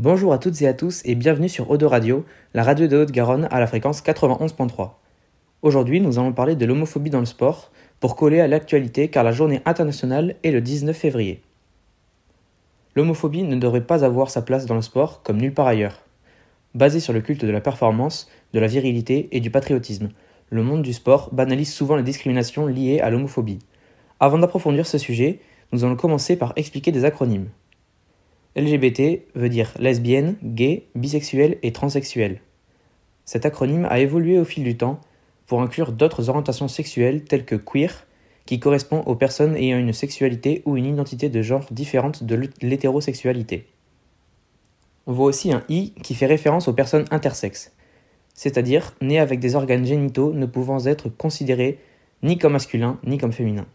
Bonjour à toutes et à tous et bienvenue sur Odo Radio, la radio de Haute-Garonne à la fréquence 91.3. Aujourd'hui, nous allons parler de l'homophobie dans le sport pour coller à l'actualité car la journée internationale est le 19 février. L'homophobie ne devrait pas avoir sa place dans le sport comme nulle part ailleurs. Basée sur le culte de la performance, de la virilité et du patriotisme, le monde du sport banalise souvent les discriminations liées à l'homophobie. Avant d'approfondir ce sujet, nous allons commencer par expliquer des acronymes. LGBT veut dire lesbienne, gay, bisexuel et transsexuel. Cet acronyme a évolué au fil du temps pour inclure d'autres orientations sexuelles telles que queer, qui correspond aux personnes ayant une sexualité ou une identité de genre différente de l'hétérosexualité. On voit aussi un I qui fait référence aux personnes intersexes, c'est-à-dire nées avec des organes génitaux ne pouvant être considérés ni comme masculins ni comme féminins.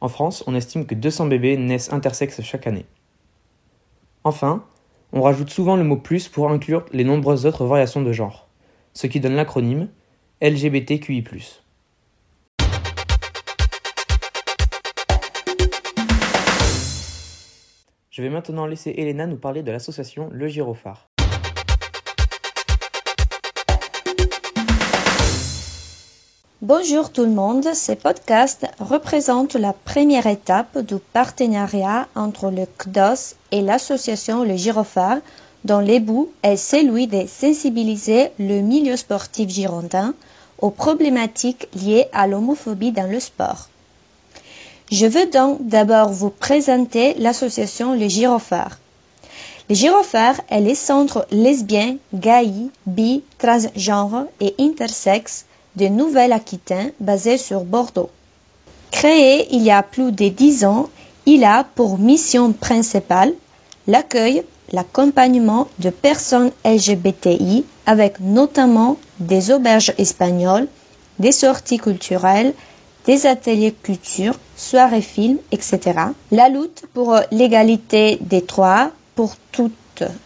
En France, on estime que 200 bébés naissent intersexes chaque année. Enfin, on rajoute souvent le mot plus pour inclure les nombreuses autres variations de genre, ce qui donne l'acronyme LGBTQI. Je vais maintenant laisser Elena nous parler de l'association Le Gyrophare. Bonjour tout le monde, ce podcast représente la première étape du partenariat entre le CDOS et l'association Le Girophare, dont le but est celui de sensibiliser le milieu sportif girondin aux problématiques liées à l'homophobie dans le sport. Je veux donc d'abord vous présenter l'association Le Girophare. Le Girophare est le centre lesbien, gay, bi, transgenre et intersexe de Nouvelle-Aquitaine basé sur Bordeaux. Créé il y a plus de dix ans, il a pour mission principale l'accueil, l'accompagnement de personnes LGBTI avec notamment des auberges espagnoles, des sorties culturelles, des ateliers culture, soirées films, etc. La lutte pour l'égalité des droits pour toutes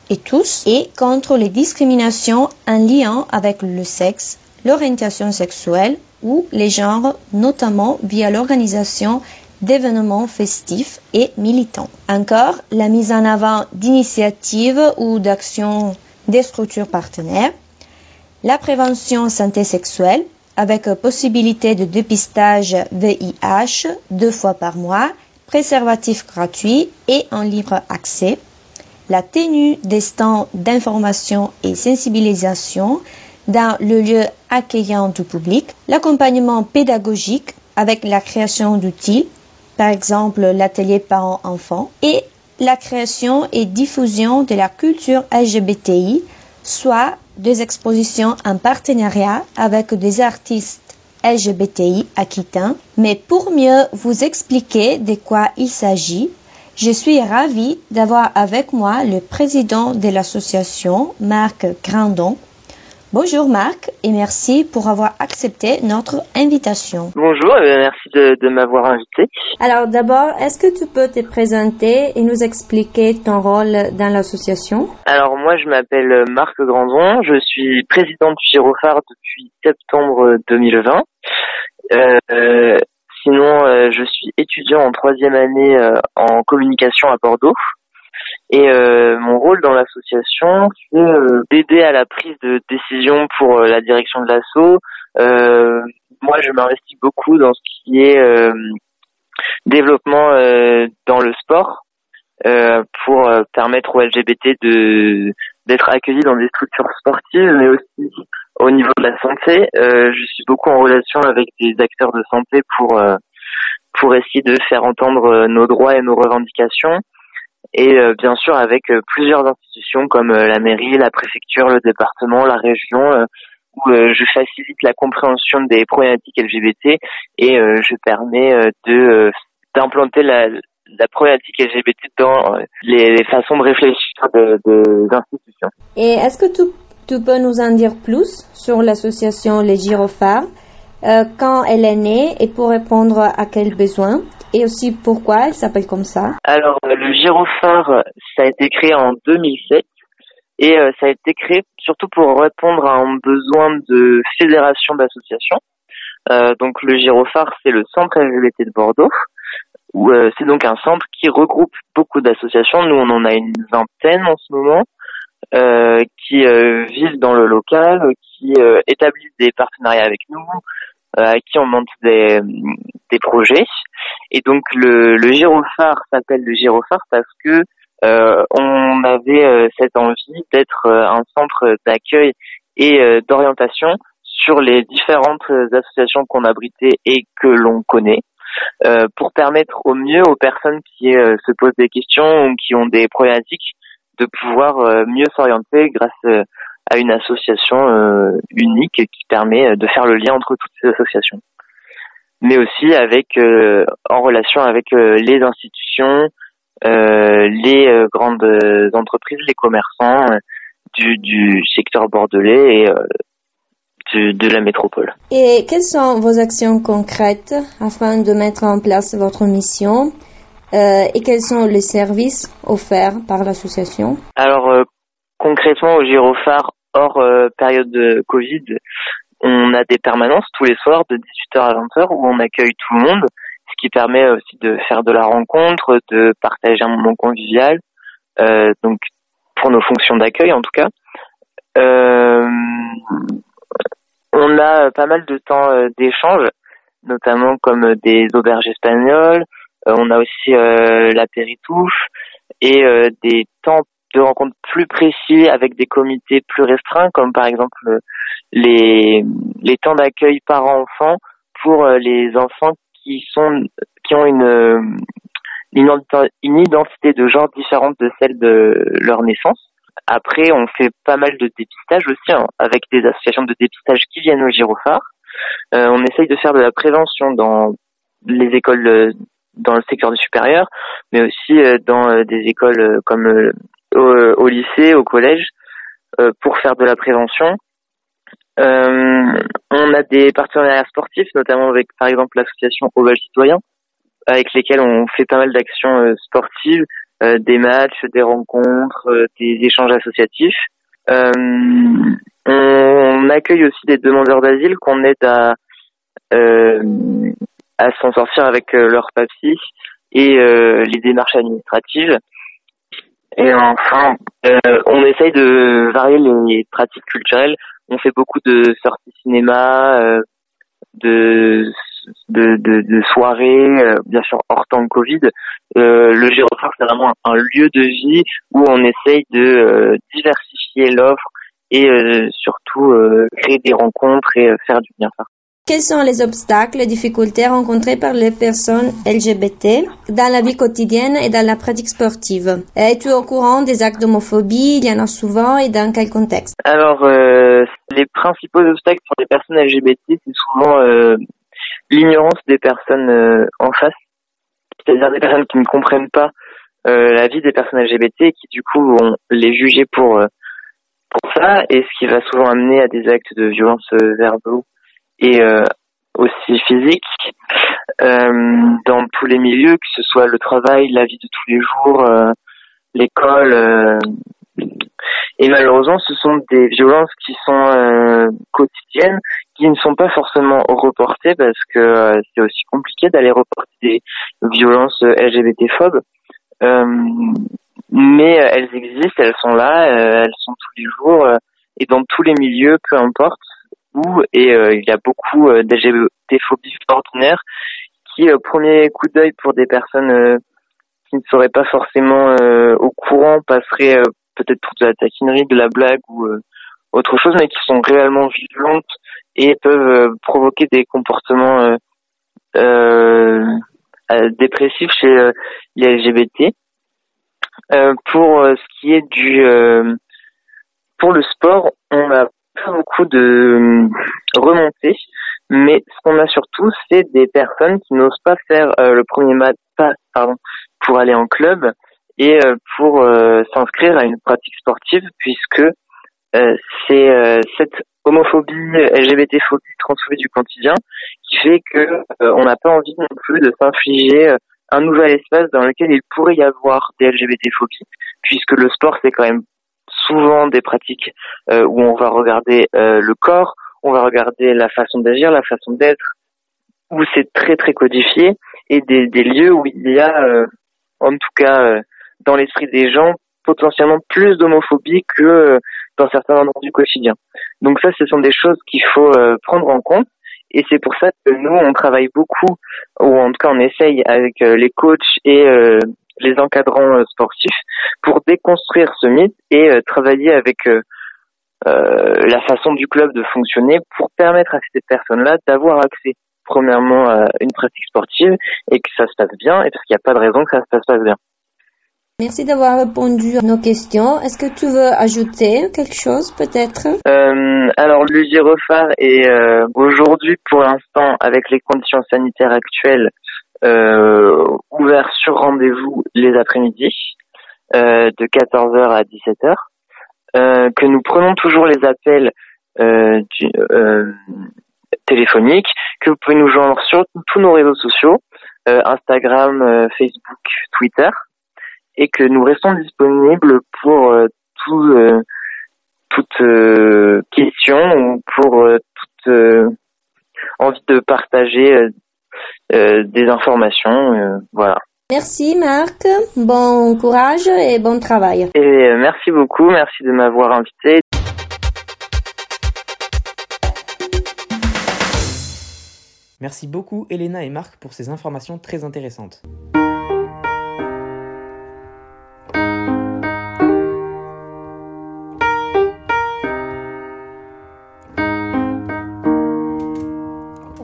et tous et contre les discriminations en lien avec le sexe, l'orientation sexuelle ou les genres, notamment via l'organisation d'événements festifs et militants. Encore, la mise en avant d'initiatives ou d'actions des structures partenaires, la prévention santé sexuelle avec possibilité de dépistage VIH deux fois par mois, préservatifs gratuits et en libre accès, la tenue des stands d'information et sensibilisation dans le lieu accueillant du public, l'accompagnement pédagogique avec la création d'outils, par exemple l'atelier parents-enfants, et la création et diffusion de la culture LGBTI, soit des expositions en partenariat avec des artistes LGBTI aquitains. Mais pour mieux vous expliquer de quoi il s'agit, je suis ravie d'avoir avec moi le président de l'association, Marc Grandon, Bonjour Marc et merci pour avoir accepté notre invitation. Bonjour et merci de, de m'avoir invité. Alors d'abord, est-ce que tu peux te présenter et nous expliquer ton rôle dans l'association? Alors moi je m'appelle Marc Grandon, je suis président du Girophare depuis septembre 2020. Euh, sinon euh, je suis étudiant en troisième année euh, en communication à Bordeaux. Et euh, mon rôle dans l'association, c'est euh, d'aider à la prise de décision pour euh, la direction de l'assaut. moi, je m'investis beaucoup dans ce qui est développement dans le sport pour permettre aux LGBT de d'être accueillis dans des structures sportives, mais aussi au niveau de la santé. je suis beaucoup en relation avec des acteurs de santé pour pour essayer de faire entendre nos droits et nos revendications et euh, bien sûr avec euh, plusieurs institutions comme euh, la mairie, la préfecture, le département, la région, où je facilite la compréhension des problématiques LGBT et je permets de d'implanter la, la problématique LGBT dans les, les façons de réfléchir de, de, institutions. Et est-ce que tu, tu, peux nous en dire plus sur l'association Les Gyrophares, euh, quand elle est née et pour répondre à quels besoins? Et aussi pourquoi elle s'appelle comme ça? Alors, le gyrophare, ça a été créé en 2007 et euh, ça a été créé surtout pour répondre à un besoin de fédération d'associations. Euh, donc, le gyrophare, c'est le centre LGBT de Bordeaux. c'est donc un centre qui regroupe beaucoup d'associations. Nous, on en a une vingtaine en ce moment. Euh, qui euh, vivent dans le local, qui euh, établissent des partenariats avec nous, à qui on monte des, des projets. Et donc le, le gyrophare s'appelle le gyrophare parce que on avait cette envie d'être un centre d'accueil et d'orientation sur les différentes associations qu'on abritait et que l'on connaît. Euh, pour permettre au mieux aux personnes qui se posent des questions ou qui ont des problématiques de pouvoir euh, mieux s'orienter grâce euh, à une association euh, unique qui permet de faire le lien entre toutes ces associations. Mais aussi avec en relation avec les institutions, les grandes entreprises, les commerçants du, du secteur bordelais et de la métropole. Et quelles sont vos actions concrètes afin de mettre en place votre mission euh, et quels sont les services offerts par l'association? Alors euh, concrètement au Girophare, hors euh, période de Covid, on a des permanences tous les soirs de 18h à 20h où on accueille tout le monde, ce qui permet aussi de faire de la rencontre, de partager un moment convivial, donc pour nos fonctions d'accueil en tout cas. on a pas mal de temps d'échange, notamment comme des auberges espagnoles, euh, on a aussi euh, l'apéritif et euh, des temps de rencontres plus précis avec des comités plus restreints, comme par exemple les, les temps d'accueil parents-enfants pour les enfants qui sont qui ont une, une identité de genre différente de celle de leur naissance. Après, on fait pas mal de dépistage aussi, hein, avec des associations de dépistage qui viennent au gyrophare. on essaye de faire de la prévention dans les écoles dans le secteur du supérieur, mais aussi euh, dans euh, des écoles euh, comme au, lycée, au collège, pour faire de la prévention. on a des partenariats sportifs, notamment avec par exemple l'association Oval Citoyen, avec lesquels on fait pas mal d'actions sportives, des matchs, des rencontres, des échanges associatifs. on accueille aussi des demandeurs d'asile qu'on aide à à s'en sortir avec euh, leur papier et euh, les démarches administratives. Et enfin, euh, on essaye de varier les pratiques culturelles. On fait beaucoup de sorties cinéma, de, de, de, soirées, bien sûr hors temps de Covid. le Gyrophare, c'est vraiment un lieu de vie où on essaye de diversifier l'offre et surtout créer des rencontres et faire du bien faire. Quels sont les obstacles et difficultés rencontrés par les personnes LGBT dans la vie quotidienne et dans la pratique sportive? Es-tu au courant des actes d'homophobie? Il y en a souvent et dans quel contexte? Alors, euh, les principaux obstacles pour les personnes LGBT, c'est souvent euh, l'ignorance des personnes euh, en face, c'est-à-dire des personnes qui ne comprennent pas la vie des personnes LGBT et qui du coup vont les juger pour, pour ça, et ce qui va souvent amener à des actes de violence verbaux et euh, aussi physique euh, dans tous les milieux, que ce soit le travail, la vie de tous les jours, euh, l'école. et malheureusement, ce sont des violences qui sont quotidiennes, qui ne sont pas forcément reportées parce que c'est aussi compliqué d'aller reporter des violences LGBT-phobes. mais elles existent, elles sont là, elles sont tous les jours et dans tous les milieux, peu importe et euh, il y a beaucoup euh, d'LGBT-phobie ordinaire qui, au premier coup d'œil pour des personnes euh, qui ne seraient pas forcément au courant, passeraient peut-être pour de la taquinerie, de la blague ou autre chose, mais qui sont réellement violentes et peuvent provoquer des comportements dépressifs chez les LGBT. pour ce qui est du pour le sport, on a beaucoup de euh, remontées, mais ce qu'on a surtout, c'est des personnes qui n'osent pas faire euh, le premier pas pardon, pour aller en club et euh, pour s'inscrire à une pratique sportive, puisque c'est cette homophobie, LGBT-phobie, transphobie du quotidien qui fait que on n'a pas envie non plus de s'infliger un nouvel espace dans lequel il pourrait y avoir des LGBT-phobies, puisque le sport c'est quand même souvent des pratiques euh, où on va regarder euh, le corps, on va regarder la façon d'agir, la façon d'être, où c'est très très codifié et des, des lieux où il y a, en tout cas dans l'esprit des gens, potentiellement plus d'homophobie que dans certains endroits du quotidien. Donc ça, ce sont des choses qu'il faut prendre en compte. Et c'est pour ça que nous, on travaille beaucoup, ou en tout cas on essaye avec les coachs et les encadrants sportifs pour déconstruire ce mythe et travailler avec euh, la façon du club de fonctionner pour permettre à ces personnes-là d'avoir accès premièrement à une pratique sportive et que ça se passe bien et parce qu'il n'y a pas de raison que ça se passe bien. Merci d'avoir répondu à nos questions. Est-ce que tu veux ajouter quelque chose peut-être? Euh, Alors le gyrophare est euh, aujourd'hui pour l'instant avec les conditions sanitaires actuelles euh, ouvert sur rendez-vous les après-midi euh, de 14h à 17h. Euh, que nous prenons toujours les appels euh, euh, téléphoniques, que vous pouvez nous joindre sur tous nos réseaux sociaux, Instagram, Facebook, Twitter, et que nous restons disponibles pour tout, toute question ou pour toute envie de partager des informations. voilà. Merci Marc, bon courage et bon travail. Et euh, merci beaucoup, merci de m'avoir invité. Merci beaucoup Elena et Marc pour ces informations très intéressantes.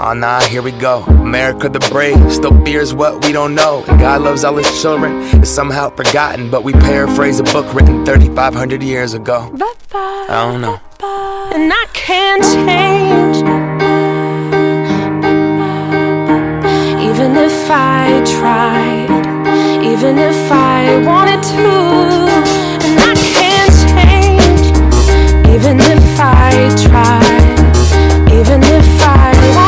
Oh nah, here we go. America the brave still fears what we don't know. And God loves all his children. It's somehow forgotten, but we paraphrase a book written 3,500 years ago. I don't know. And I can't change. Even if I tried, even if I wanted to. And I can't change. Even if I tried, even if I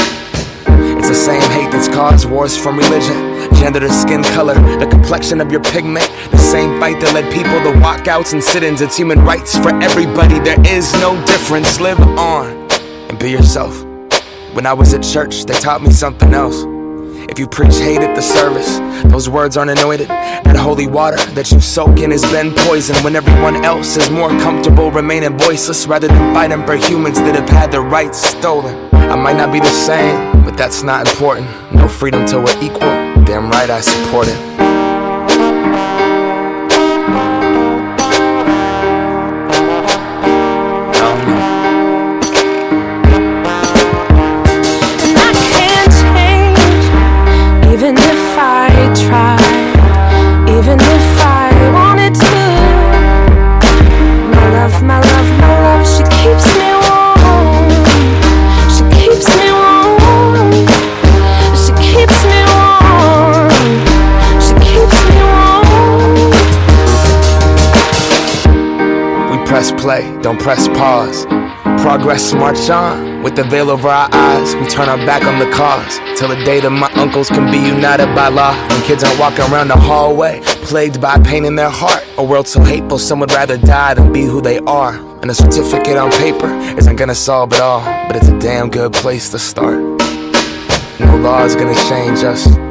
It's the same hate that's caused wars from religion gender to skin color, the complexion of your pigment. The same fight that led people to walkouts and sit ins. It's human rights for everybody. There is no difference. Live on and be yourself. When I was at church, they taught me something else. If you preach hate at the service, those words aren't anointed. That holy water that you soak in has been poisoned when everyone else is more comfortable remaining voiceless rather than fighting for humans that have had their rights stolen. I might not be the same, but that's not important. No freedom till we're equal. Damn right I support it. Don't press pause. Progress march on with the veil over our eyes. We turn our back on the cause till the day that my uncles can be united by law. When kids aren't walking around the hallway, plagued by pain in their heart. A world so hateful, some would rather die than be who they are. And a certificate on paper isn't gonna solve it all, but it's a damn good place to start. No law is gonna change us.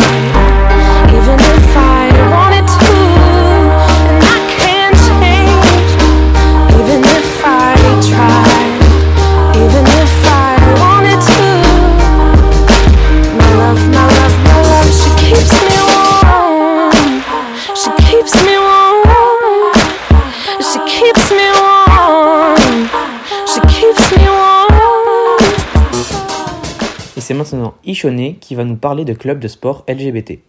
c'est maintenant Ishone qui va nous parler de clubs de sport LGBT.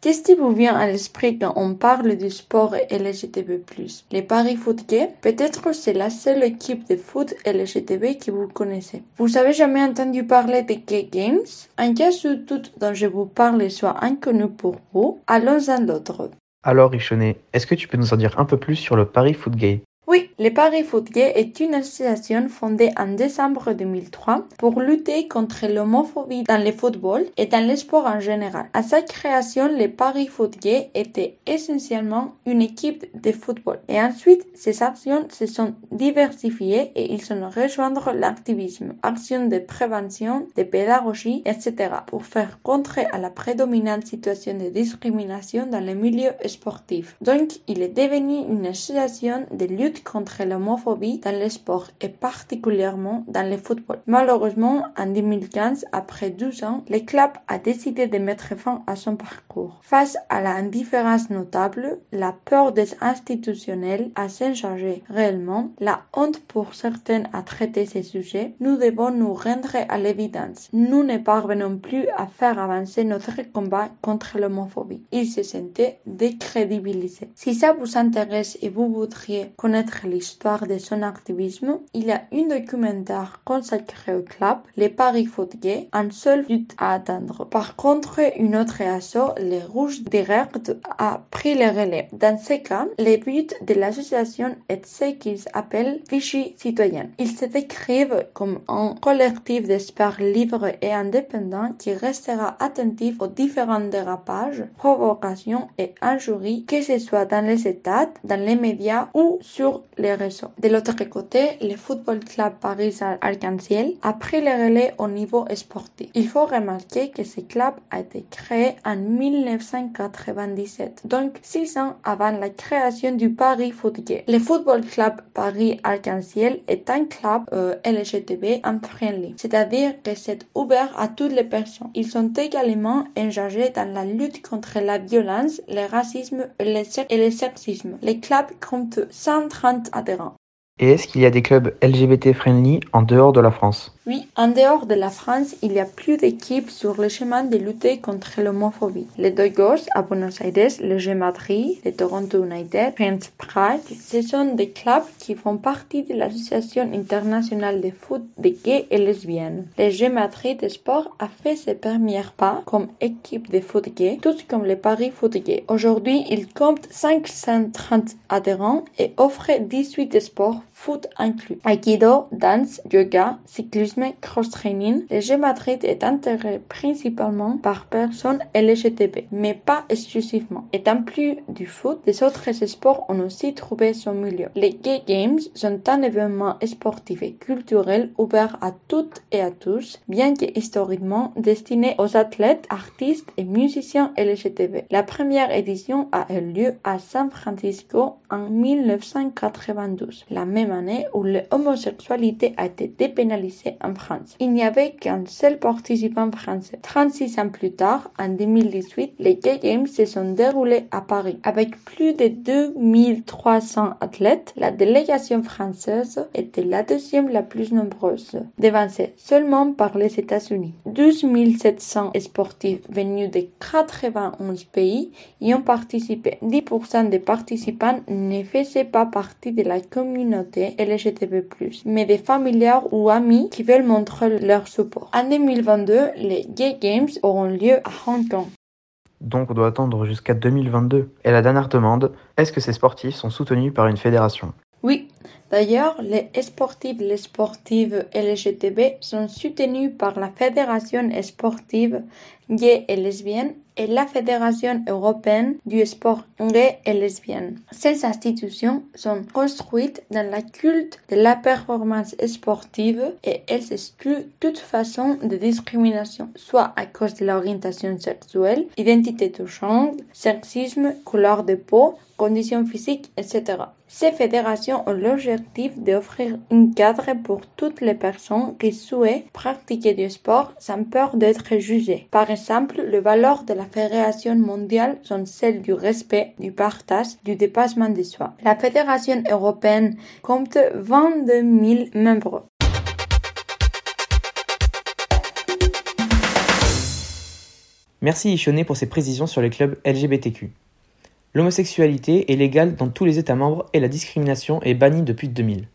Qu'est-ce qui vous vient à l'esprit quand on parle du sport LGTB+. Les paris foot gay Peut-être c'est la seule équipe de foot LGTB que vous connaissez. Vous avez jamais entendu parler des Gay Games? En cas où tout dont je vous parle soit inconnu pour vous, allons à l'autre. Alors Ishone, est-ce que tu peux nous en dire un peu plus sur le Paris Foot Gay Oui, le Paris Foot Gay est une association fondée en décembre 2003 pour lutter contre l'homophobie dans le football et dans le sport en général. À sa création, le Paris Foot Gay était essentiellement une équipe de football. Et ensuite, ces actions se sont diversifiées et ils ont rejoindre l'activisme, actions de prévention, de pédagogie, etc. pour faire contrer à la prédominante situation de discrimination dans le milieu sportif. Donc, il est devenu une association de lutte contre l'homophobie dans le sport et particulièrement dans le football. Malheureusement, en 2015, après 12 ans, le club a décidé de mettre fin à son parcours. Face à l'indifférence notable, la peur des institutionnels a changé réellement, la honte pour certains à traiter ces sujets, nous devons nous rendre à l'évidence. Nous ne parvenons plus à faire avancer notre combat contre l'homophobie. Il se sentait décrédibilisé. Si ça vous intéresse et vous voudriez connaître l'histoire de son activisme, il y a un documentaire consacré au club, les Paris Foot Gay, un seul but à atteindre. Par contre, une autre asso, les Rouges Direct, a pris le relais. Dans ce cas, le but de l'association est ce qu'ils appellent Vichy citoyen. Ils se décrivent comme un collectif d'experts libres et indépendants qui restera attentif aux différents dérapages, provocations et injuries, que ce soit dans les États, dans les médias ou sur les réseaux. De l'autre côté, le Football Club Paris Arc-en-Ciel a pris le relais au niveau sportif. Il faut remarquer que ce club a été créé en 1997, donc six ans avant la création du Paris Foot. Le Football Club Paris Arc-en-Ciel est un club euh, LGTB friendly, c'est-à-dire que c'est ouvert à toutes les personnes. Ils sont également engagés dans la lutte contre la violence, le racisme et le, et le sexisme. Le club compte 130 Et est-ce qu'il y a des clubs LGBT friendly en dehors de la France? En dehors de la France, il y a plus d'équipes sur le chemin de lutter contre l'homophobie. Les Dogos à Buenos Aires, le G Madrid, le Toronto United, Prince Prague, ce sont des clubs qui font partie de l'Association internationale de foot des gays et lesbiennes. Le G Madrid de sport a fait ses premiers pas comme équipe de foot gay, tout comme le Paris Foot Gay. Aujourd'hui, il compte 530 adhérents et offre 18 sports foot inclus. Aikido, danse, yoga, cyclisme, cross-training. Le G Madrid est intéressé principalement par personnes LGTB, mais pas exclusivement. Étant plus du foot, les autres sports ont aussi trouvé son milieu. Les Gay Games sont un événement sportif et culturel ouvert à toutes et à tous, bien que historiquement destiné aux athlètes, artistes et musiciens LGTB. La première édition a eu lieu à San Francisco en 1992, la même année où l'homosexualité a été dépénalisée en France. Il n'y avait qu'un seul participant français. 36 ans plus tard, en 2018, les Gay Games se sont déroulés à Paris. Avec plus de 2300 athlètes, la délégation française était la deuxième la plus nombreuse, devancée seulement par les États-Unis. 12 700 sportifs venus de 91 pays y ont participé. 10% des participants ne faisaient pas partie de la communauté LGTB+, mais des familiers ou amis qui veulent montrer leur support. En 2022, les Gay Games auront lieu à Hong Kong. Donc on doit attendre jusqu'à 2022. Et la dernière demande, est-ce que ces sportifs sont soutenus par une fédération? Oui, D'ailleurs, les sportifs, les sportives LGTB sont soutenus par la Fédération sportive gay et lesbienne et la Fédération européenne du sport gay et lesbienne. Ces institutions sont construites dans la culte de la performance sportive et elles excluent toute façon de discrimination, soit à cause de l'orientation sexuelle, identité de genre, sexisme, couleur de peau, conditions physiques, etc. Ces fédérations ont l'objectif d'offrir un cadre pour toutes les personnes qui souhaitent pratiquer du sport sans peur d'être jugées. Par exemple, les valeurs de la Fédération mondiale sont celles du respect, du partage, du dépassement de soi. La Fédération européenne compte 22 000 membres. Merci Ishone pour ces précisions sur les clubs LGBTQ. L'homosexualité est légale dans tous les États membres et la discrimination est bannie depuis 2000.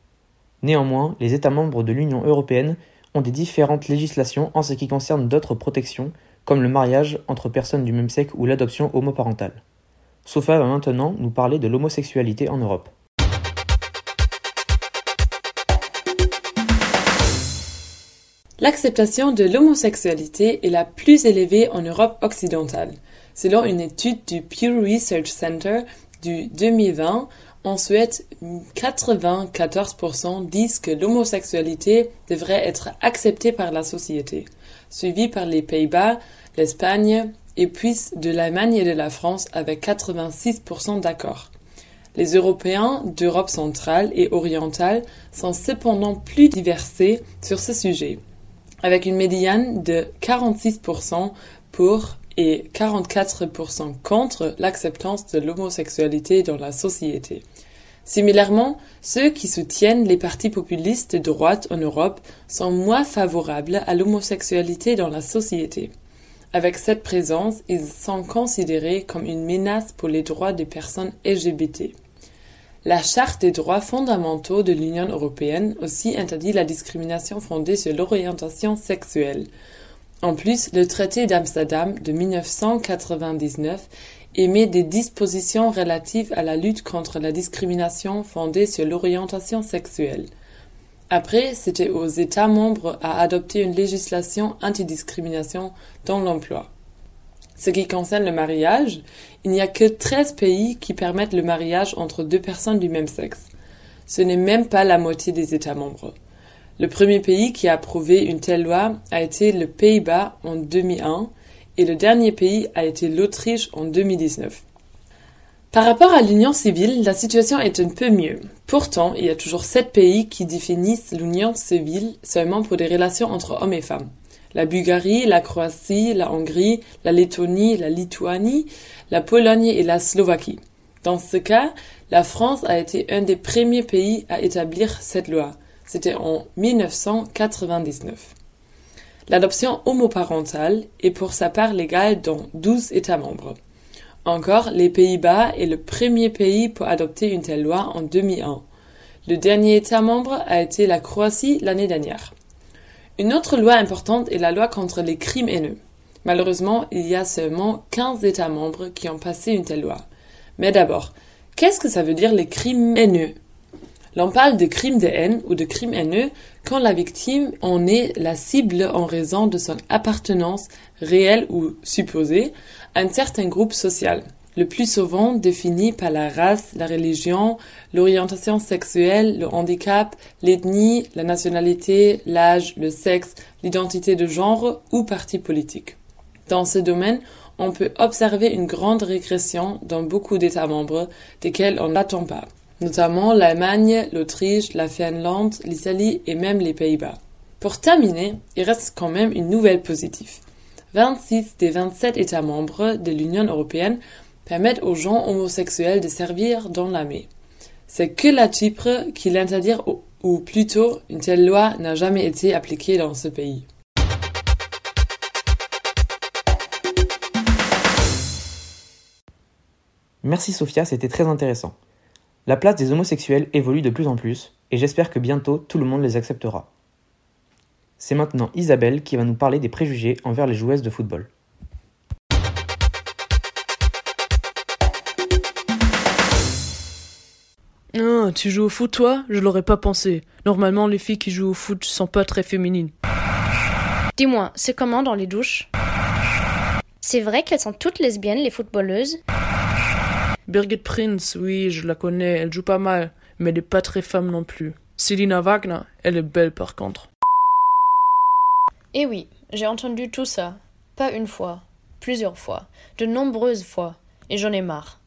Néanmoins, les États membres de l'Union européenne ont des différentes législations en ce qui concerne d'autres protections, comme le mariage entre personnes du même sexe ou l'adoption homoparentale. Sofa va maintenant nous parler de l'homosexualité en Europe. L'acceptation de l'homosexualité est la plus élevée en Europe occidentale. Selon une étude du Pew Research Center du 2020, en Suède, 94% disent que l'homosexualité devrait être acceptée par la société, suivi par les Pays-Bas, l'Espagne et puis de l'Allemagne et de la France avec 86% d'accord. Les Européens d'Europe centrale et orientale sont cependant plus diversifiés sur ce sujet, avec une médiane de 46% pour et 44% contre l'acceptance de l'homosexualité dans la société. Similairement, ceux qui soutiennent les partis populistes de droite en Europe sont moins favorables à l'homosexualité dans la société. Avec cette présence, ils sont considérés comme une menace pour les droits des personnes LGBT. La Charte des droits fondamentaux de l'Union européenne aussi interdit la discrimination fondée sur l'orientation sexuelle. En plus, le traité d'Amsterdam de 1999 émet des dispositions relatives à la lutte contre la discrimination fondée sur l'orientation sexuelle. Après, c'était aux États membres à adopter une législation antidiscrimination dans l'emploi. Ce qui concerne le mariage, il n'y a que 13 pays qui permettent le mariage entre deux personnes du même sexe. Ce n'est même pas la moitié des États membres. Le premier pays qui a approuvé une telle loi a été le Pays-Bas en 2001 et le dernier pays a été l'Autriche en 2019. Par rapport à l'union civile, la situation est un peu mieux. Pourtant, il y a toujours sept pays qui définissent l'union civile seulement pour des relations entre hommes et femmes. La Bulgarie, la Croatie, la Hongrie, la Lettonie, la Lituanie, la Pologne et la Slovaquie. Dans ce cas, la France a été un des premiers pays à établir cette loi. C'était en 1999. L'adoption homoparentale est pour sa part légale dans 12 États membres. Encore, les Pays-Bas est le premier pays pour adopter une telle loi en 2001. Le dernier État membre a été la Croatie l'année dernière. Une autre loi importante est la loi contre les crimes haineux. Malheureusement, il y a seulement 15 États membres qui ont passé une telle loi. Mais d'abord, qu'est-ce que ça veut dire les crimes haineux? L'on parle de crime de haine ou de crime haineux quand la victime en est la cible en raison de son appartenance réelle ou supposée à un certain groupe social, le plus souvent défini par la race, la religion, l'orientation sexuelle, le handicap, l'ethnie, la nationalité, l'âge, le sexe, l'identité de genre ou parti politique. Dans ce domaine, on peut observer une grande régression dans beaucoup d'États membres desquels on n'attend pas notamment l'Allemagne, l'Autriche, la Finlande, l'Italie et même les Pays-Bas. Pour terminer, il reste quand même une nouvelle positive. 26 des 27 États membres de l'Union européenne permettent aux gens homosexuels de servir dans l'armée. C'est que la Chypre qui l'interdit ou plutôt une telle loi n'a jamais été appliquée dans ce pays. Merci Sophia, c'était très intéressant. La place des homosexuels évolue de plus en plus, et j'espère que bientôt tout le monde les acceptera. C'est maintenant Isabelle qui va nous parler des préjugés envers les joueuses de football. Ah, tu joues au foot toi? Je l'aurais pas pensé. Normalement, les filles qui jouent au foot sont pas très féminines. Dis-moi, c'est comment dans les douches? C'est vrai qu'elles sont toutes lesbiennes, les footballeuses? Birgit Prinz, oui, je la connais, elle joue pas mal, mais elle est pas très femme non plus. Selina Wagner, elle est belle par contre. Eh oui, j'ai entendu tout ça. Pas une fois, plusieurs fois, de nombreuses fois, et j'en ai marre.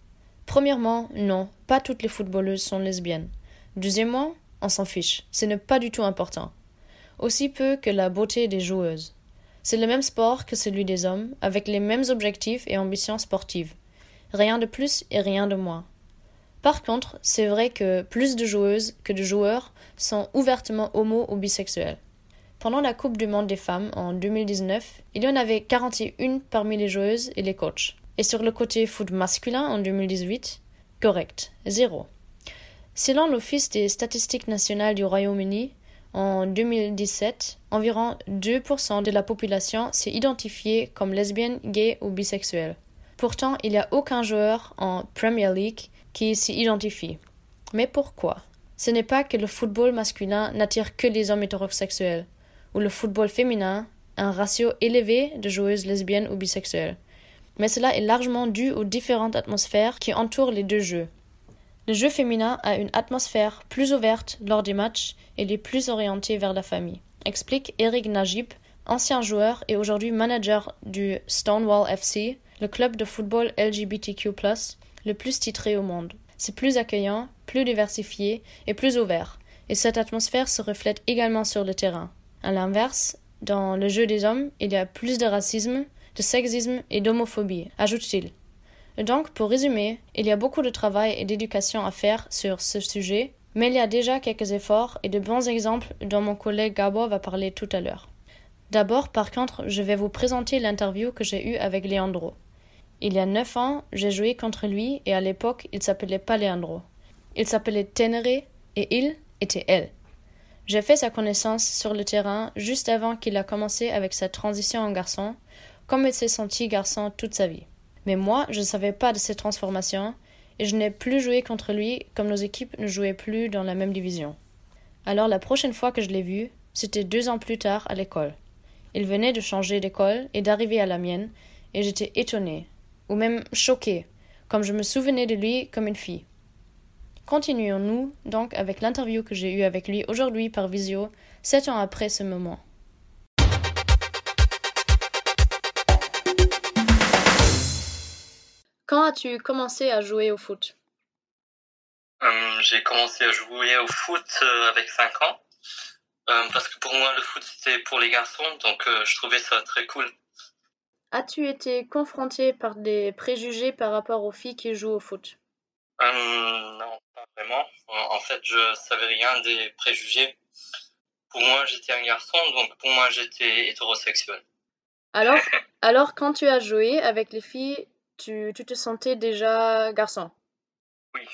Premièrement, non, pas toutes les footballeuses sont lesbiennes. Deuxièmement, on s'en fiche, ce n'est pas du tout important. Aussi peu que la beauté des joueuses. C'est le même sport que celui des hommes, avec les mêmes objectifs et ambitions sportives. Rien de plus et rien de moins. Par contre, c'est vrai que plus de joueuses que de joueurs sont ouvertement homo ou bisexuels. Pendant la Coupe du Monde des femmes en 2019, il y en avait 41 parmi les joueuses et les coachs. Et sur le côté foot masculin en 2018, correct, zéro. Selon l'Office des statistiques nationales du Royaume-Uni, en 2017, environ 2% de la population s'est identifiée comme lesbienne, gay ou bisexuelle. Pourtant, il n'y a aucun joueur en Premier League qui s'y identifie. Mais pourquoi? Ce n'est pas que le football masculin n'attire que les hommes hétérosexuels ou le football féminin un ratio élevé de joueuses lesbiennes ou bisexuelles. Mais cela est largement dû aux différentes atmosphères qui entourent les deux jeux. Le jeu féminin a une atmosphère plus ouverte lors des matchs et est plus orienté vers la famille, explique Eric Najib, ancien joueur et aujourd'hui manager du Stonewall FC, le club de football LGBTQ, le plus titré au monde. C'est plus accueillant, plus diversifié et plus ouvert, et cette atmosphère se reflète également sur le terrain. À l'inverse, dans le jeu des hommes, il y a plus de racisme, de sexisme et d'homophobie, ajoute-t-il. Donc, pour résumer, il y a beaucoup de travail et d'éducation à faire sur ce sujet, mais il y a déjà quelques efforts et de bons exemples dont mon collègue Gabo va parler tout à l'heure. D'abord, par contre, je vais vous présenter l'interview que j'ai eue avec Leandro. Il y a neuf ans, j'ai joué contre lui et à l'époque, il s'appelait pas Leandro. Il s'appelait Ténéré et il était elle. J'ai fait sa connaissance sur le terrain juste avant qu'il a commencé avec sa transition en garçon, comme il s'est senti garçon toute sa vie. Mais moi, je ne savais pas de ces transformations et je n'ai plus joué contre lui comme nos équipes ne jouaient plus dans la même division. Alors la prochaine fois que je l'ai vu, c'était deux ans plus tard à l'école. Il venait de changer d'école et d'arriver à la mienne, et j'étais étonnée, ou même choquée, comme je me souvenais de lui comme une fille. Continuons-nous donc avec l'interview que j'ai eue avec lui aujourd'hui par visio, sept ans après ce moment. Quand as-tu commencé à jouer au foot? Euh, J'ai commencé à jouer au foot euh, avec 5 ans. Euh, parce que pour moi, le foot, c'était pour les garçons, donc je trouvais ça très cool. As-tu été confronté par des préjugés par rapport aux filles qui jouent au foot? Non, pas vraiment. En fait, je savais rien des préjugés. Pour moi, j'étais un garçon, donc pour moi, j'étais hétérosexuel. Alors, alors, quand tu as joué avec les filles, tu, tu te sentais déjà garçon? Oui,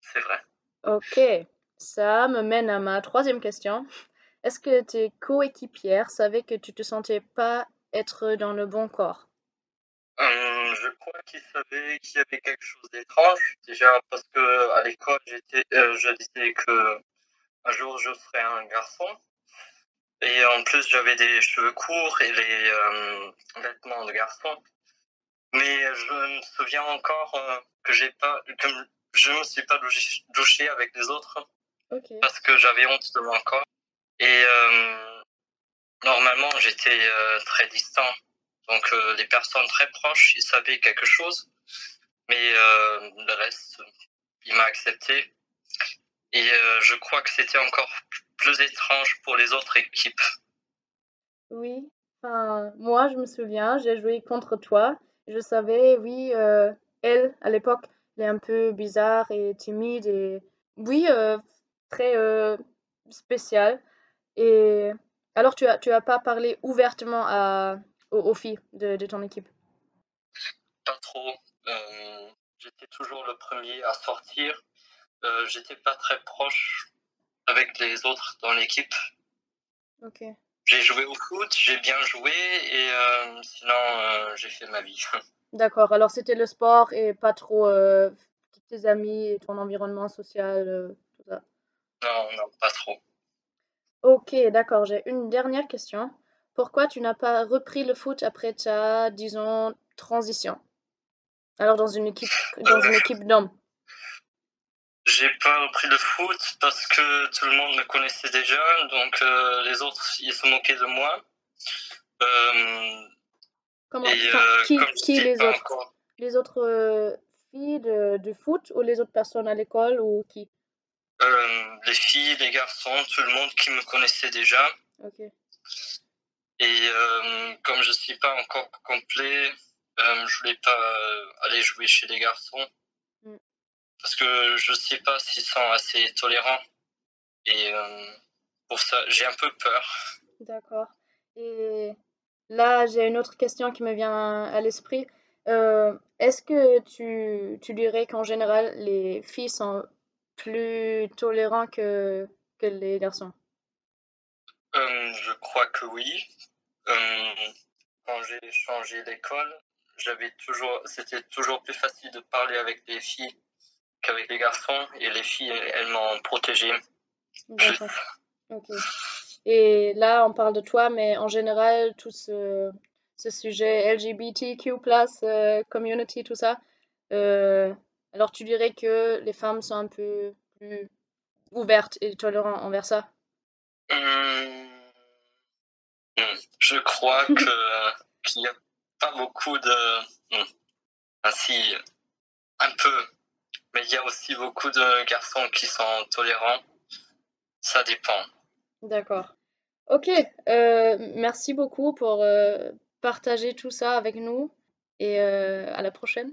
c'est vrai. Ok, ça me mène à ma troisième question. Est-ce que tes coéquipières savaient que tu te sentais pas être dans le bon corps euh, Je crois qu'ils savaient qu'il y avait quelque chose d'étrange. Déjà parce que à l'école, j'étais, euh, je disais que un jour je serais un garçon. Et en plus, j'avais des cheveux courts et les euh, vêtements de garçon. Mais je me souviens encore que j'ai pas, que je me suis pas douché avec les autres parce que j'avais honte de mon corps. Et normalement, j'étais très distant. Donc les personnes très proches, ils savaient quelque chose, mais le reste, il m'a accepté. Et je crois que c'était encore plus étrange pour les autres équipes. Oui, enfin, moi je me souviens, j'ai joué contre toi. Je savais, oui, elle, à l'époque, elle est un peu bizarre et timide et oui, très spéciale. Et alors, tu as, tu as pas parlé ouvertement à, aux, filles de, de, ton équipe? Pas trop. Euh, j'étais toujours le premier à sortir. Euh, j'étais pas très proche avec les autres dans l'équipe. Ok. J'ai joué au foot, j'ai bien joué et euh, sinon j'ai fait ma vie. D'accord, alors c'était le sport et pas trop tes amis et ton environnement social, tout ça? Non, non, pas trop. Ok, d'accord. J'ai une dernière question. Pourquoi tu n'as pas repris le foot après ta, disons, transition? Alors dans une équipe, dans une équipe d'hommes. J'ai pas repris le foot parce que tout le monde me connaissait déjà, donc euh, les autres ils se moquaient de moi. Euh, Comment, et, euh, qui, comme les autres? Les autres filles de, du foot ou les autres personnes à l'école ou qui? Les filles, les garçons, tout le monde qui me connaissait déjà. Et euh, comme je suis pas encore complet, euh, je voulais pas euh, aller jouer chez les garçons Mm. parce que je sais pas s'ils sont assez tolérants. Et euh, pour ça, j'ai un peu peur. D'accord. Et là, j'ai une autre question qui me vient à l'esprit. Euh, est-ce que tu, tu dirais qu'en général, les filles sont plus tolérants que, que les garçons? Euh, je crois que oui. Euh, quand j'ai changé d'école, j'avais toujours, c'était toujours plus facile de parler avec les filles qu'avec les garçons, et les filles, elles m'ont protégé. D'accord. Ok. Et là, on parle de toi, mais en général, tout ce, ce sujet LGBTQ+, euh, community, tout ça, euh, alors tu dirais que les femmes sont un peu plus ouvertes et tolérantes envers ça? Hum, hum, Je crois que qu'il n'y a pas beaucoup de, hum, ainsi, un peu, mais il y a aussi beaucoup de garçons qui sont tolérants. Ça dépend. D'accord. Ok, euh, merci beaucoup pour euh, partager tout ça avec nous et euh, à la prochaine.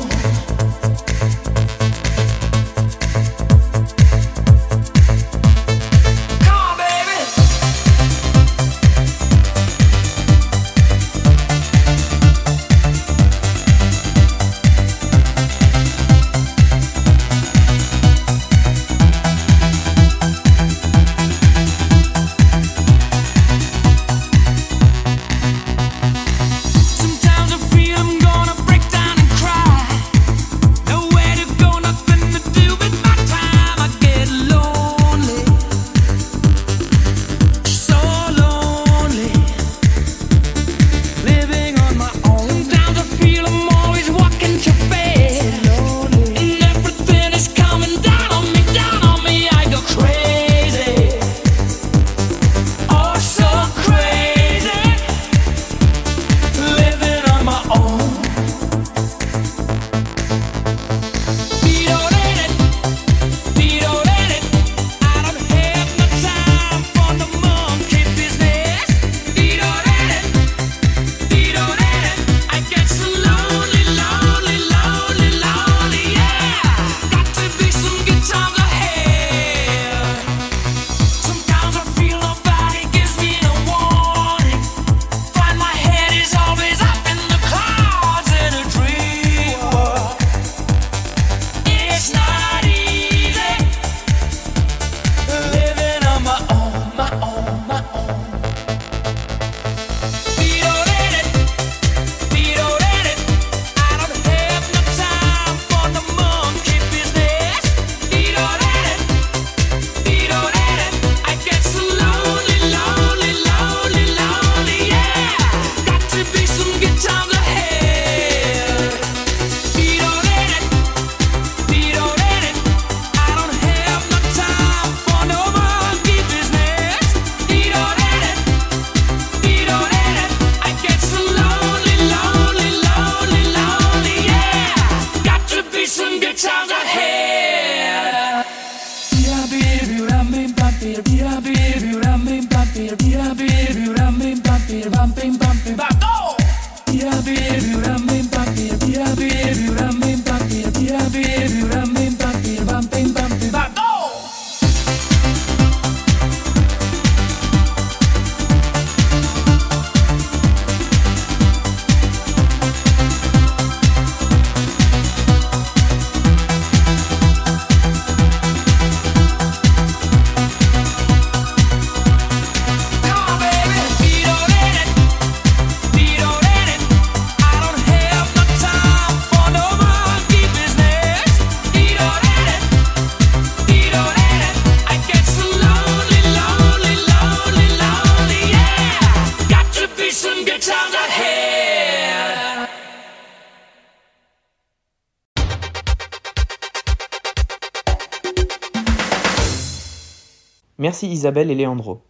Merci Isabelle et Leandro.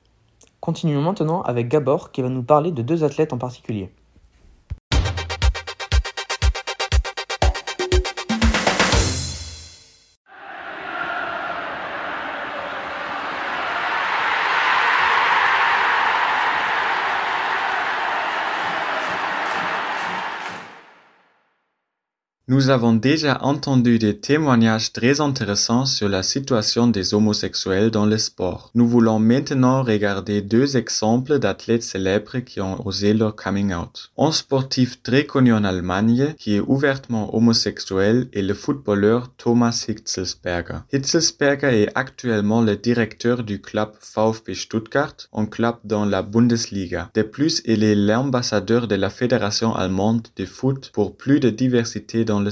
Continuons maintenant avec Gabor qui va nous parler de deux athlètes en particulier. Avons déjà entendu des témoignages très intéressants sur la situation des homosexuels dans le sport. Nous voulons maintenant regarder deux exemples d'athlètes célèbres qui ont osé leur coming out. Un sportif très connu en Allemagne qui est ouvertement homosexuel est le footballeur Thomas Hitzelsberger. Hitzelsberger est actuellement le directeur du club VfB Stuttgart, un club dans la Bundesliga. De plus, il est l'ambassadeur de la Fédération allemande de foot pour plus de diversité dans le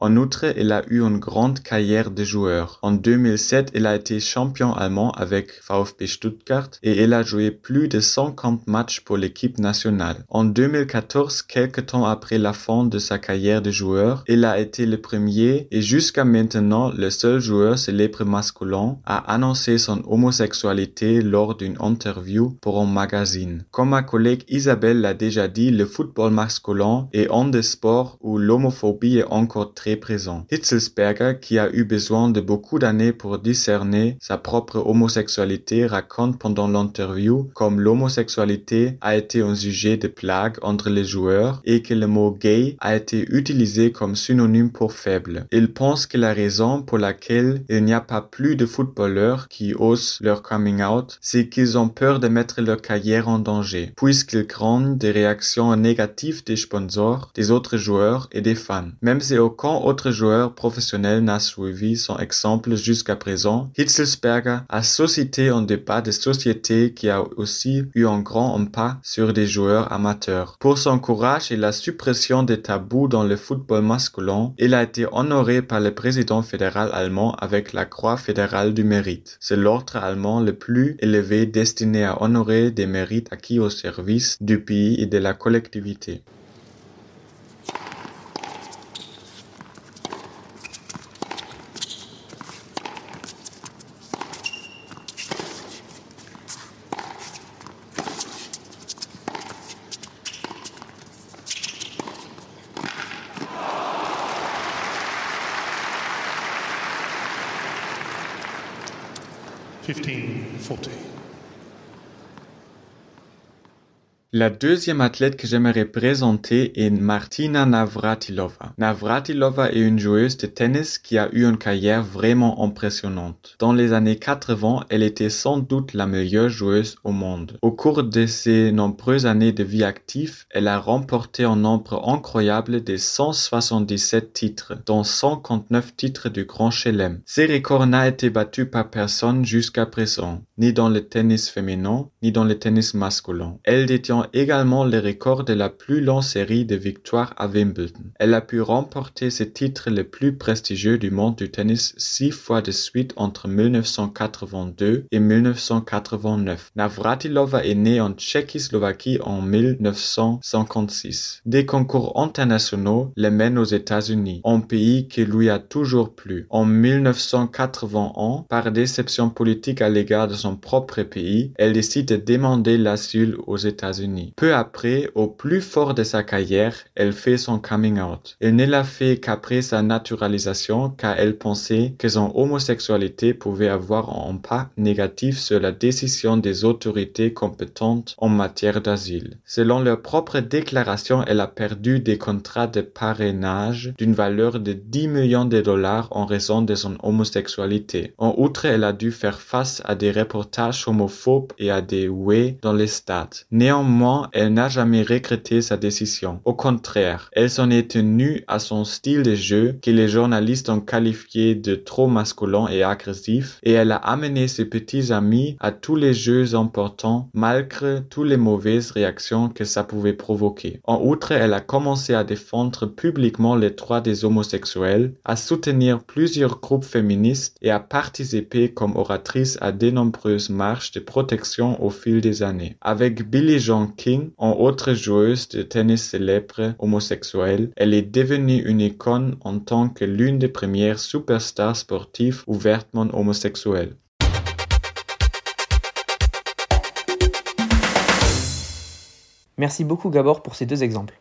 En outre, il a eu une grande carrière de joueur. En 2007, il a été champion allemand avec VfB Stuttgart et il a joué plus de 50 matchs pour l'équipe nationale. En 2014, quelques temps après la fin de sa carrière de joueur, il a été le premier et jusqu'à maintenant le seul joueur célèbre masculin à annoncer son homosexualité lors d'une interview pour un magazine. Comme ma collègue Isabelle l'a déjà dit, le football masculin est un des sports où l'homophobie est encore très présent. Hitzelsberger, qui a eu besoin de beaucoup d'années pour discerner sa propre homosexualité, raconte pendant l'interview comme l'homosexualité a été un sujet de plague entre les joueurs et que le mot gay a été utilisé comme synonyme pour faible. Il pense que la raison pour laquelle il n'y a pas plus de footballeurs qui osent leur coming out, c'est qu'ils ont peur de mettre leur carrière en danger, puisqu'ils craignent des réactions négatives des sponsors, des autres joueurs et des fans. Même si aucun autre joueur professionnel n'a suivi son exemple jusqu'à présent, Hitzelsberger a suscité un débat de société qui a aussi eu un grand impact sur des joueurs amateurs. Pour son courage et la suppression des tabous dans le football masculin, il a été honoré par le président fédéral allemand avec la Croix fédérale du mérite. C'est l'ordre allemand le plus élevé destiné à honorer des mérites acquis au service du pays et de la collectivité. La deuxième athlète que j'aimerais présenter est Martina Navratilova. Navratilova est une joueuse de tennis qui a eu une carrière vraiment impressionnante. Dans les années 80, elle était sans doute la meilleure joueuse au monde. Au cours de ses nombreuses années de vie active, elle a remporté un nombre incroyable de 177 titres, dont 159 titres du Grand Chelem. Ces records n'a été battu par personne jusqu'à présent, ni dans le tennis féminin, ni dans le tennis masculin. Elle détient également le record de la plus longue série de victoires à Wimbledon. Elle a pu remporter ce titre le plus prestigieux du monde du tennis six fois de suite entre 1982 et 1989. Navratilova est née en Tchécoslovaquie en 1956. Des concours internationaux les mènent aux États-Unis, un pays qui lui a toujours plu. En 1981, par déception politique à l'égard de son propre pays, elle décide de demander l'asile aux États-Unis. Peu après, au plus fort de sa carrière, elle fait son coming out. Elle ne l'a fait qu'après sa naturalisation car elle pensait que son homosexualité pouvait avoir un impact négatif sur la décision des autorités compétentes en matière d'asile. Selon leur propre déclaration, elle a perdu des contrats de parrainage d'une valeur de 10 millions de dollars en raison de son homosexualité. En outre, elle a dû faire face à des reportages homophobes et à des ouais dans les stades. Néanmoins, elle n'a jamais regretté sa décision. Au contraire, elle s'en est tenue à son style de jeu que les journalistes ont qualifié de trop masculin et agressif et elle a amené ses petits amis à tous les jeux importants malgré toutes les mauvaises réactions que ça pouvait provoquer. En outre, elle a commencé à défendre publiquement les droits des homosexuels, à soutenir plusieurs groupes féministes et à participer comme oratrice à de nombreuses marches de protection au fil des années. Avec Billy Jean King, en autre joueuse de tennis célèbre homosexuelle, elle est devenue une icône en tant que l'une des premières superstars sportives ouvertement homosexuelles. Merci beaucoup Gabor pour ces deux exemples.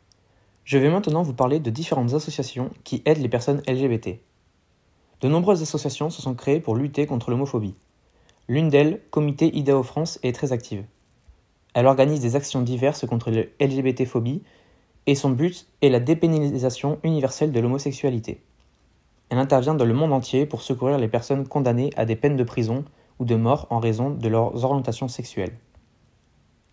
Je vais maintenant vous parler de différentes associations qui aident les personnes LGBT. De nombreuses associations se sont créées pour lutter contre l'homophobie. L'une d'elles, Comité IDAO France, est très active. Elle organise des actions diverses contre la LGBT-phobie et son but est la dépénalisation universelle de l'homosexualité. Elle intervient dans le monde entier pour secourir les personnes condamnées à des peines de prison ou de mort en raison de leurs orientations sexuelles.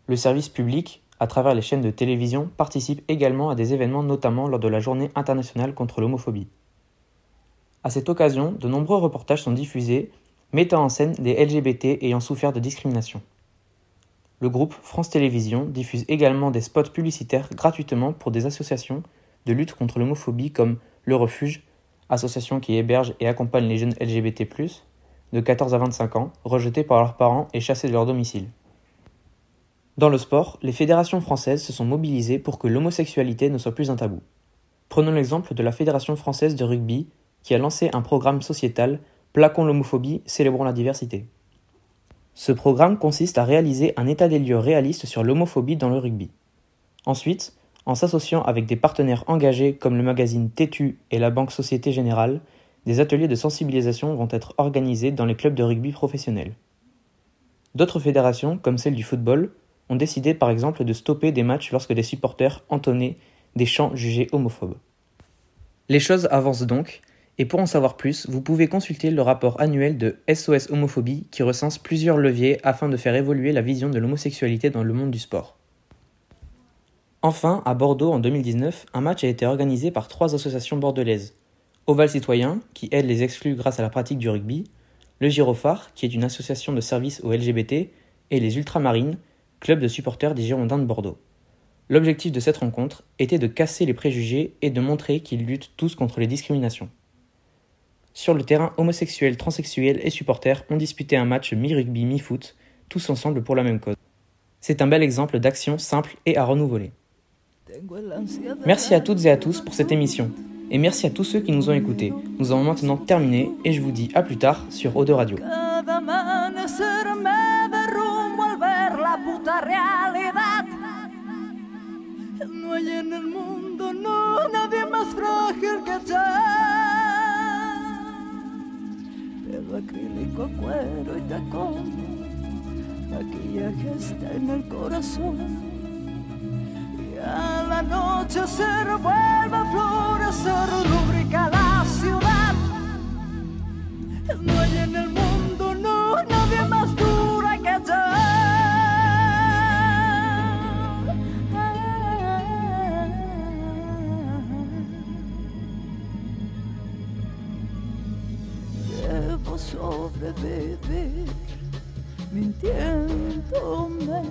Le service public, à travers les chaînes de télévision, participe également à des événements, notamment lors de la Journée internationale contre l'homophobie. À cette occasion, de nombreux reportages sont diffusés mettant en scène des LGBT ayant souffert de discrimination. Le groupe France Télévisions diffuse également des spots publicitaires gratuitement pour des associations de lutte contre l'homophobie comme Le Refuge, association qui héberge et accompagne les jeunes LGBT+, de 14 à 25 ans, rejetés par leurs parents et chassés de leur domicile. Dans le sport, les fédérations françaises se sont mobilisées pour que l'homosexualité ne soit plus un tabou. Prenons l'exemple de la Fédération française de rugby qui a lancé un programme sociétal Plaquons l'homophobie, célébrons la diversité. Ce programme consiste à réaliser un état des lieux réaliste sur l'homophobie dans le rugby. Ensuite, en s'associant avec des partenaires engagés comme le magazine Tétu et la Banque Société Générale, des ateliers de sensibilisation vont être organisés dans les clubs de rugby professionnels. D'autres fédérations, comme celle du football, ont décidé par exemple de stopper des matchs lorsque des supporters entonnaient des chants jugés homophobes. Les choses avancent donc, et pour en savoir plus, vous pouvez consulter le rapport annuel de SOS Homophobie qui recense plusieurs leviers afin de faire évoluer la vision de l'homosexualité dans le monde du sport. Enfin, à Bordeaux en 2019, un match a été organisé par trois associations bordelaises. Oval Citoyen, qui aide les exclus grâce à la pratique du rugby, le Girophare, qui est une association de services aux LGBT, et les Ultramarines, club de supporters des Girondins de Bordeaux. L'objectif de cette rencontre était de casser les préjugés et de montrer qu'ils luttent tous contre les discriminations. Sur le terrain, homosexuels, transsexuels et supporters ont disputé un match mi-rugby, mi-foot, tous ensemble pour la même cause. C'est un bel exemple d'action simple et à renouveler. Merci à toutes et à tous pour cette émission. Et merci à tous ceux qui nous ont écoutés. Nous avons maintenant terminé et je vous dis à plus tard sur Eau de Radio. Acrílico, cuero y tacón, maquillaje está en el corazón. Y a la noche se vuelve a florecer, rubrica la ciudad. No hay en el mundo, sobre beber, mintiéndome.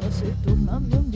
Taciturnamente.